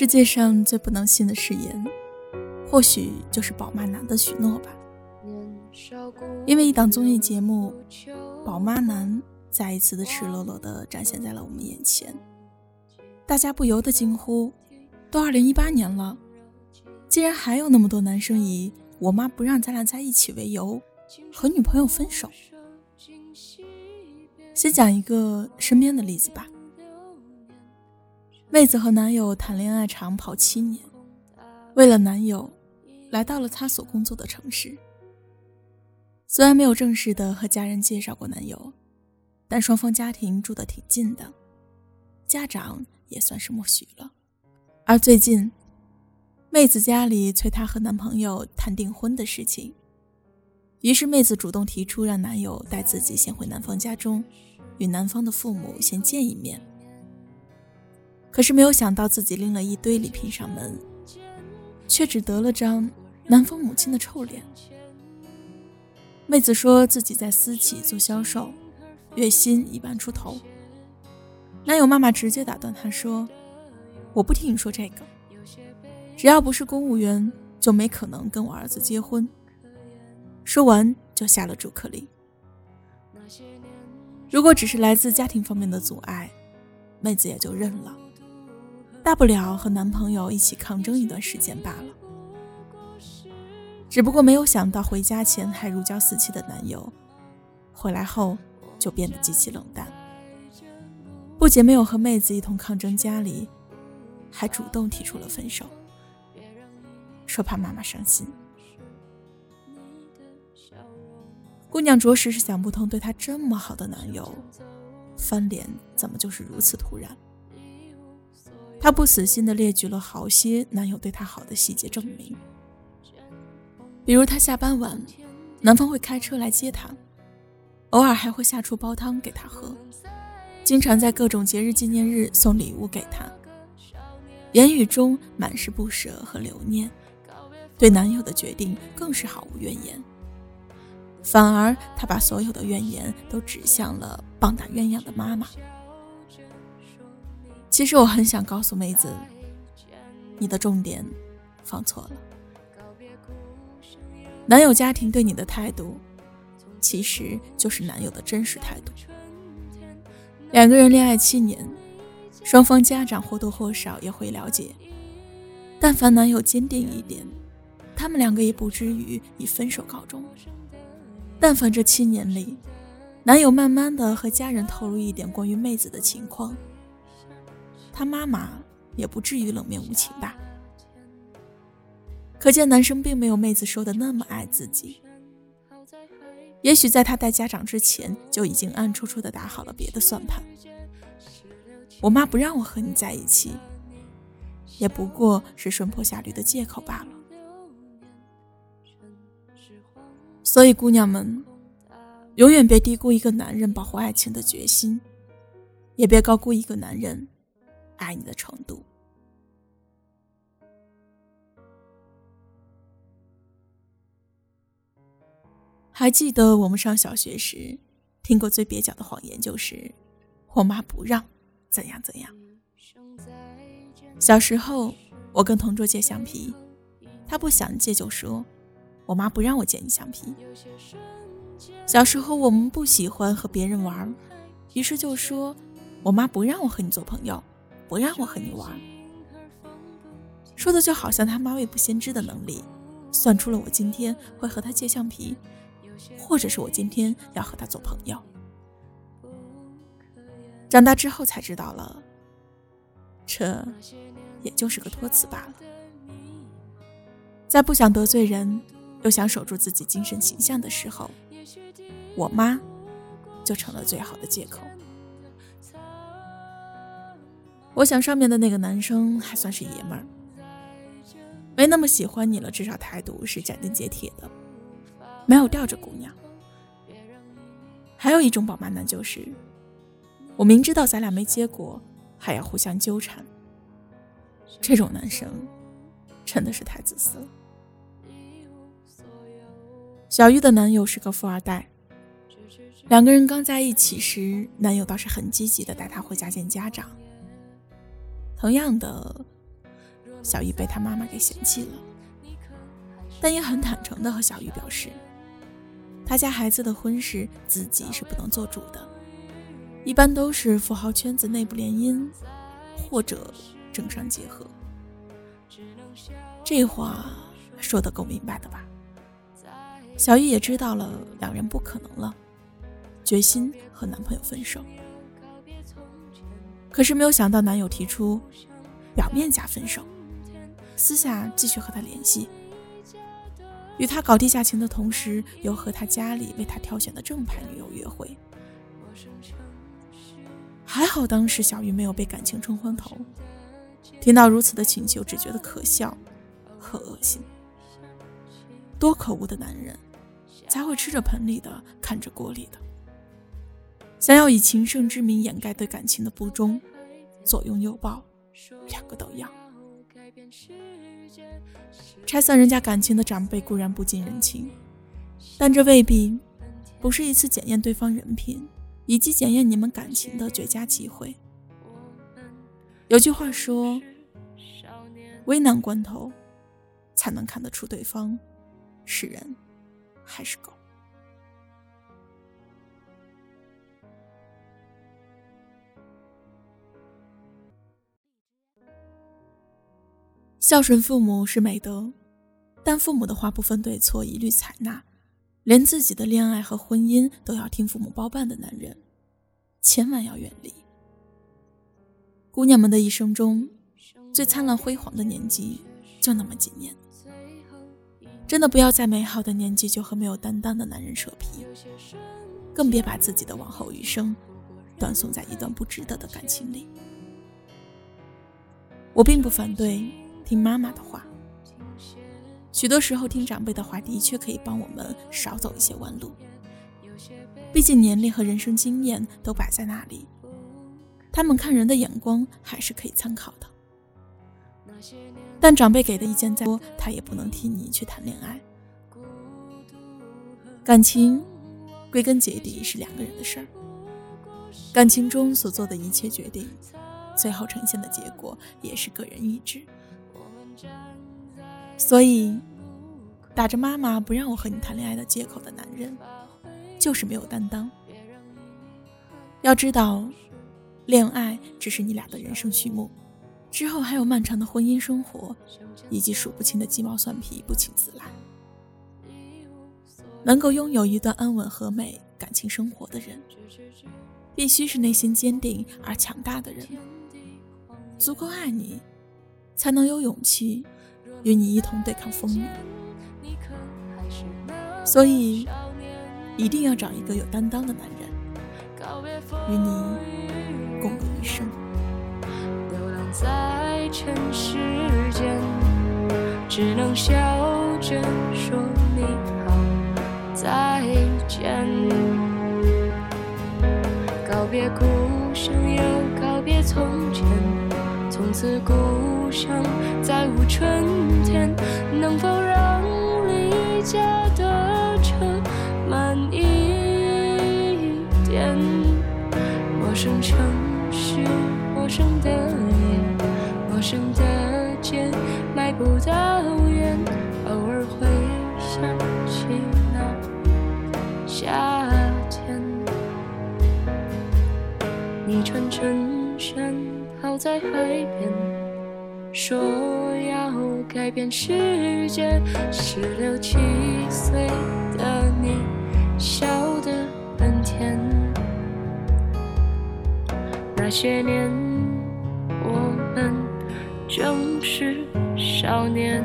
世界上最不能信的誓言，或许就是宝妈男的许诺吧。因为一档综艺节目，宝妈男再一次的赤裸裸的展现在了我们眼前，大家不由得惊呼：都二零一八年了，竟然还有那么多男生以我妈不让咱俩在一起为由和女朋友分手。先讲一个身边的例子吧。妹子和男友谈恋爱长跑七年，为了男友，来到了她所工作的城市。虽然没有正式的和家人介绍过男友，但双方家庭住得挺近的，家长也算是默许了。而最近，妹子家里催她和男朋友谈订婚的事情，于是妹子主动提出让男友带自己先回男方家中，与男方的父母先见一面。可是没有想到，自己拎了一堆礼品上门，却只得了张男方母亲的臭脸。妹子说自己在私企做销售，月薪一万出头。男友妈妈直接打断她说：“我不听你说这个，只要不是公务员，就没可能跟我儿子结婚。”说完就下了逐客令。如果只是来自家庭方面的阻碍，妹子也就认了。大不了和男朋友一起抗争一段时间罢了。只不过没有想到，回家前还如胶似漆的男友，回来后就变得极其冷淡。不仅没有和妹子一同抗争家里，还主动提出了分手，说怕妈妈伤心。姑娘着实是想不通，对她这么好的男友，翻脸怎么就是如此突然。她不死心的列举了好些男友对她好的细节证明，比如她下班晚，男方会开车来接她，偶尔还会下厨煲汤给她喝，经常在各种节日纪念日送礼物给她，言语中满是不舍和留念，对男友的决定更是毫无怨言，反而她把所有的怨言都指向了棒打鸳鸯的妈妈。其实我很想告诉妹子，你的重点放错了。男友家庭对你的态度，其实就是男友的真实态度。两个人恋爱七年，双方家长或多或少也会了解。但凡男友坚定一点，他们两个也不至于以分手告终。但凡这七年里，男友慢慢的和家人透露一点关于妹子的情况。他妈妈也不至于冷面无情吧？可见男生并没有妹子说的那么爱自己。也许在他带家长之前，就已经暗戳戳的打好了别的算盘。我妈不让我和你在一起，也不过是顺坡下驴的借口罢了。所以，姑娘们，永远别低估一个男人保护爱情的决心，也别高估一个男人。爱你的程度。还记得我们上小学时听过最蹩脚的谎言，就是我妈不让怎样怎样。小时候我跟同桌借橡皮，他不想借就说我妈不让我借你橡皮。小时候我们不喜欢和别人玩，于是就说我妈不让我和你做朋友。不让我和你玩，说的就好像他妈未卜先知的能力，算出了我今天会和他借橡皮，或者是我今天要和他做朋友。长大之后才知道了，这也就是个托词罢了。在不想得罪人，又想守住自己精神形象的时候，我妈就成了最好的借口。我想上面的那个男生还算是爷们儿，没那么喜欢你了，至少态度是斩钉截铁的，没有吊着姑娘。还有一种宝妈男就是，我明知道咱俩没结果，还要互相纠缠。这种男生真的是太自私了。小玉的男友是个富二代，两个人刚在一起时，男友倒是很积极的带她回家见家长。同样的，小玉被他妈妈给嫌弃了，但也很坦诚的和小玉表示，他家孩子的婚事自己是不能做主的，一般都是富豪圈子内部联姻，或者政商结合。这话说的够明白的吧？小玉也知道了两人不可能了，决心和男朋友分手。可是没有想到，男友提出表面假分手，私下继续和她联系，与她搞地下情的同时，又和他家里为他挑选的正牌女友约会。还好当时小玉没有被感情冲昏头，听到如此的请求，只觉得可笑和恶心。多可恶的男人，才会吃着盆里的看着锅里的。想要以情圣之名掩盖对感情的不忠，左拥右抱，两个都要。拆散人家感情的长辈固然不近人情，但这未必不是一次检验对方人品以及检验你们感情的绝佳机会。有句话说：“危难关头，才能看得出对方是人还是狗。”孝顺父母是美德，但父母的话不分对错，一律采纳，连自己的恋爱和婚姻都要听父母包办的男人，千万要远离。姑娘们的一生中，最灿烂辉煌的年纪就那么几年，真的不要在美好的年纪就和没有担当的男人扯皮，更别把自己的往后余生断送在一段不值得的感情里。我并不反对。听妈妈的话，许多时候听长辈的话的确可以帮我们少走一些弯路。毕竟年龄和人生经验都摆在那里，他们看人的眼光还是可以参考的。但长辈给的意见再多，他也不能替你去谈恋爱。感情归根结底是两个人的事儿，感情中所做的一切决定，最后呈现的结果也是个人意志。所以，打着妈妈不让我和你谈恋爱的借口的男人，就是没有担当。要知道，恋爱只是你俩的人生序幕，之后还有漫长的婚姻生活，以及数不清的鸡毛蒜皮不请自来。能够拥有一段安稳和美感情生活的人，必须是内心坚定而强大的人，足够爱你。才能有勇气与你一同对抗风雨，所以一定要找一个有担当的男人，与你共度一生。流浪在尘世间，只能笑着说你好再见。告别故乡，又告别从前，从此故。乡再无春天，能否让离家的车慢一点？陌生城市，陌生的夜，陌生的街，迈不到远，偶尔会想起那夏天。你穿衬衫，靠在海边。说要改变世界，十六七岁的你笑得很甜。那些年，我们正是少年。